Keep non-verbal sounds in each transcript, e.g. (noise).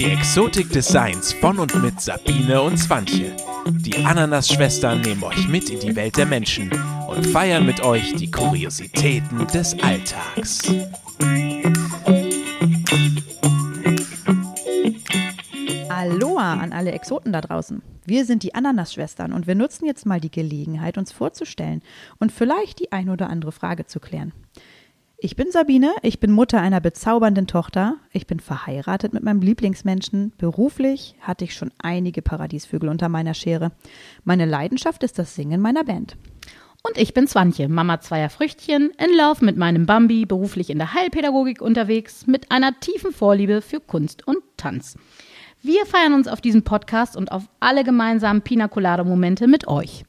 Die Exotik des Seins von und mit Sabine und Swantje. Die Ananas-Schwestern nehmen euch mit in die Welt der Menschen und feiern mit euch die Kuriositäten des Alltags. Aloha an alle Exoten da draußen. Wir sind die Ananas-Schwestern und wir nutzen jetzt mal die Gelegenheit, uns vorzustellen und vielleicht die ein oder andere Frage zu klären. Ich bin Sabine, ich bin Mutter einer bezaubernden Tochter, ich bin verheiratet mit meinem Lieblingsmenschen, beruflich hatte ich schon einige Paradiesvögel unter meiner Schere. Meine Leidenschaft ist das Singen meiner Band. Und ich bin Swantje, Mama zweier Früchtchen, in Lauf mit meinem Bambi, beruflich in der Heilpädagogik unterwegs, mit einer tiefen Vorliebe für Kunst und Tanz. Wir feiern uns auf diesem Podcast und auf alle gemeinsamen Pina Colada Momente mit euch.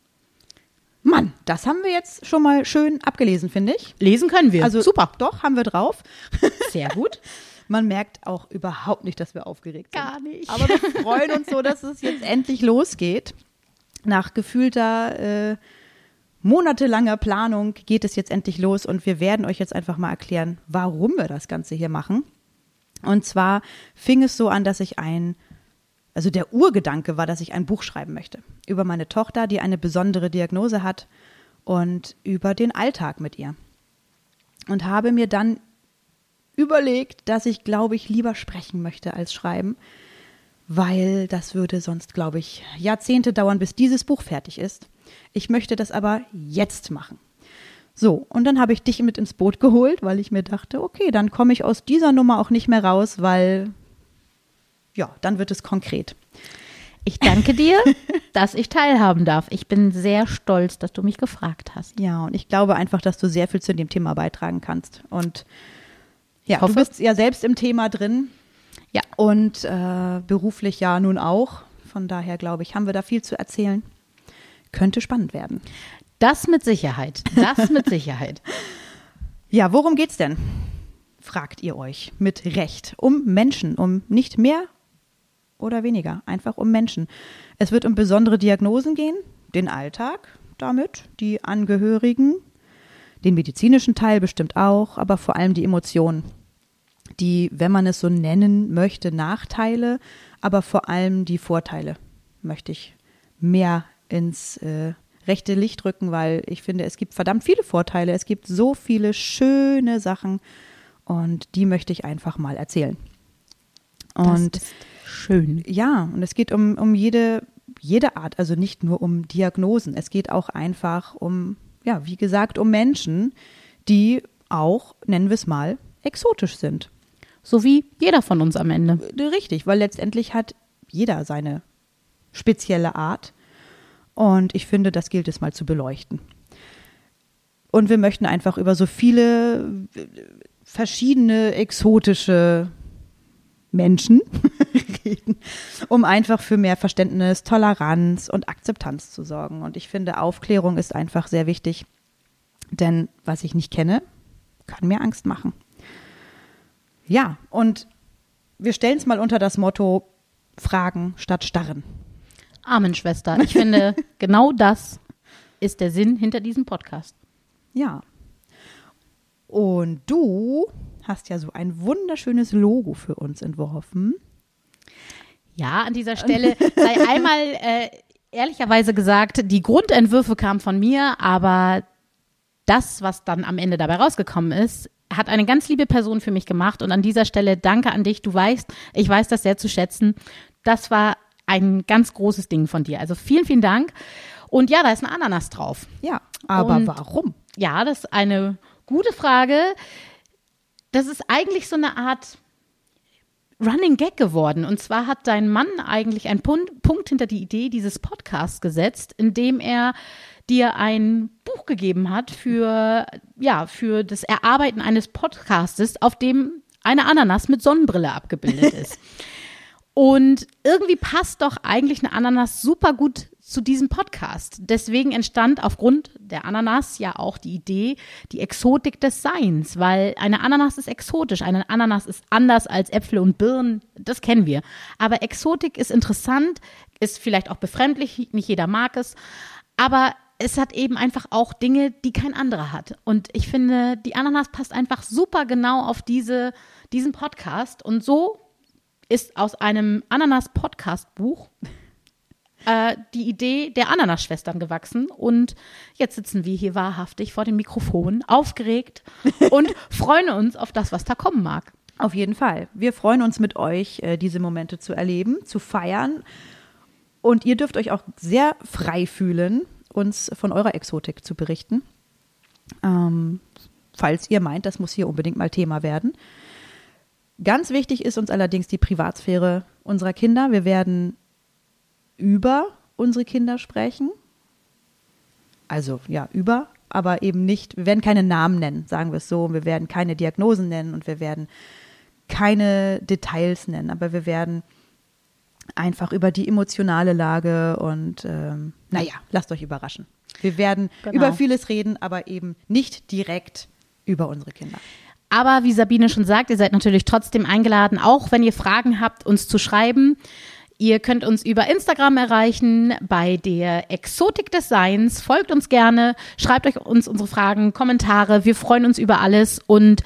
Mann, das haben wir jetzt schon mal schön abgelesen, finde ich. Lesen können wir. Also super. Doch, haben wir drauf. (laughs) Sehr gut. Man merkt auch überhaupt nicht, dass wir aufgeregt sind. Gar nicht. Aber wir freuen uns so, dass es jetzt endlich losgeht. Nach gefühlter äh, monatelanger Planung geht es jetzt endlich los und wir werden euch jetzt einfach mal erklären, warum wir das Ganze hier machen. Und zwar fing es so an, dass ich ein also der Urgedanke war, dass ich ein Buch schreiben möchte über meine Tochter, die eine besondere Diagnose hat und über den Alltag mit ihr. Und habe mir dann überlegt, dass ich, glaube ich, lieber sprechen möchte als schreiben, weil das würde sonst, glaube ich, Jahrzehnte dauern, bis dieses Buch fertig ist. Ich möchte das aber jetzt machen. So, und dann habe ich dich mit ins Boot geholt, weil ich mir dachte, okay, dann komme ich aus dieser Nummer auch nicht mehr raus, weil ja, dann wird es konkret. Ich danke dir, (laughs) dass ich teilhaben darf. Ich bin sehr stolz, dass du mich gefragt hast. Ja, und ich glaube einfach, dass du sehr viel zu dem Thema beitragen kannst. Und ja, du bist ja selbst im Thema drin. Ja. Und äh, beruflich ja nun auch. Von daher glaube ich, haben wir da viel zu erzählen. Könnte spannend werden. Das mit Sicherheit. Das mit (laughs) Sicherheit. ja, worum geht's denn? Fragt ihr euch mit Recht. Um Menschen, um nicht mehr oder weniger, einfach um Menschen. Es wird um besondere Diagnosen gehen, den Alltag damit, die Angehörigen, den medizinischen Teil bestimmt auch, aber vor allem die Emotionen. Die, wenn man es so nennen möchte, Nachteile, aber vor allem die Vorteile möchte ich mehr ins äh, rechte Licht rücken, weil ich finde, es gibt verdammt viele Vorteile. Es gibt so viele schöne Sachen und die möchte ich einfach mal erzählen. Und das ist schön. Ja, und es geht um, um jede, jede Art, also nicht nur um Diagnosen. Es geht auch einfach um, ja, wie gesagt, um Menschen, die auch, nennen wir es mal, exotisch sind. So wie jeder von uns am Ende. Äh, richtig, weil letztendlich hat jeder seine spezielle Art. Und ich finde, das gilt es mal zu beleuchten. Und wir möchten einfach über so viele verschiedene exotische Menschen reden, um einfach für mehr Verständnis, Toleranz und Akzeptanz zu sorgen. Und ich finde, Aufklärung ist einfach sehr wichtig, denn was ich nicht kenne, kann mir Angst machen. Ja, und wir stellen es mal unter das Motto Fragen statt Starren. Amen, Schwester. Ich finde, (laughs) genau das ist der Sinn hinter diesem Podcast. Ja. Und du hast ja so ein wunderschönes Logo für uns entworfen. Ja, an dieser Stelle sei (laughs) einmal äh, ehrlicherweise gesagt, die Grundentwürfe kamen von mir, aber das, was dann am Ende dabei rausgekommen ist, hat eine ganz liebe Person für mich gemacht. Und an dieser Stelle danke an dich. Du weißt, ich weiß das sehr zu schätzen. Das war ein ganz großes Ding von dir. Also vielen, vielen Dank. Und ja, da ist ein Ananas drauf. Ja, aber Und warum? Ja, das ist eine gute Frage das ist eigentlich so eine Art Running Gag geworden. Und zwar hat dein Mann eigentlich einen Punkt hinter die Idee dieses Podcasts gesetzt, indem er dir ein Buch gegeben hat für, ja, für das Erarbeiten eines Podcastes, auf dem eine Ananas mit Sonnenbrille abgebildet (laughs) ist. Und irgendwie passt doch eigentlich eine Ananas super gut zu diesem Podcast. Deswegen entstand aufgrund der Ananas ja auch die Idee, die Exotik des Seins, weil eine Ananas ist exotisch, eine Ananas ist anders als Äpfel und Birnen, das kennen wir. Aber Exotik ist interessant, ist vielleicht auch befremdlich, nicht jeder mag es, aber es hat eben einfach auch Dinge, die kein anderer hat. Und ich finde, die Ananas passt einfach super genau auf diese, diesen Podcast und so ist aus einem Ananas-Podcast-Buch äh, die Idee der Ananas-Schwestern gewachsen. Und jetzt sitzen wir hier wahrhaftig vor dem Mikrofon, aufgeregt (laughs) und freuen uns auf das, was da kommen mag. Auf jeden Fall. Wir freuen uns mit euch, äh, diese Momente zu erleben, zu feiern. Und ihr dürft euch auch sehr frei fühlen, uns von eurer Exotik zu berichten. Ähm, falls ihr meint, das muss hier unbedingt mal Thema werden. Ganz wichtig ist uns allerdings die Privatsphäre unserer Kinder. Wir werden über unsere Kinder sprechen. Also ja, über, aber eben nicht, wir werden keine Namen nennen, sagen wir es so. Wir werden keine Diagnosen nennen und wir werden keine Details nennen, aber wir werden einfach über die emotionale Lage und ähm, naja, lasst euch überraschen. Wir werden Genau. über vieles reden, aber eben nicht direkt über unsere Kinder. Aber wie Sabine schon sagt, ihr seid natürlich trotzdem eingeladen, auch wenn ihr Fragen habt, uns zu schreiben. Ihr könnt uns über Instagram erreichen bei der Exotik des Seins. Folgt uns gerne, schreibt euch uns unsere Fragen, Kommentare. Wir freuen uns über alles und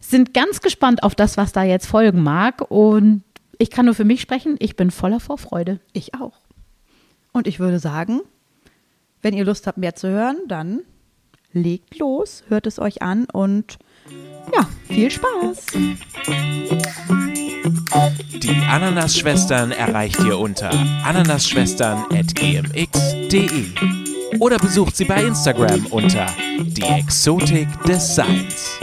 sind ganz gespannt auf das, was da jetzt folgen mag. Und ich kann nur für mich sprechen, ich bin voller Vorfreude. Ich auch. Und ich würde sagen, wenn ihr Lust habt, mehr zu hören, dann legt los, hört es euch an und ja, viel Spaß. Die Ananas-Schwestern erreicht ihr unter ananasschwestern.gmx.de oder besucht sie bei Instagram unter die Exotik des Seins.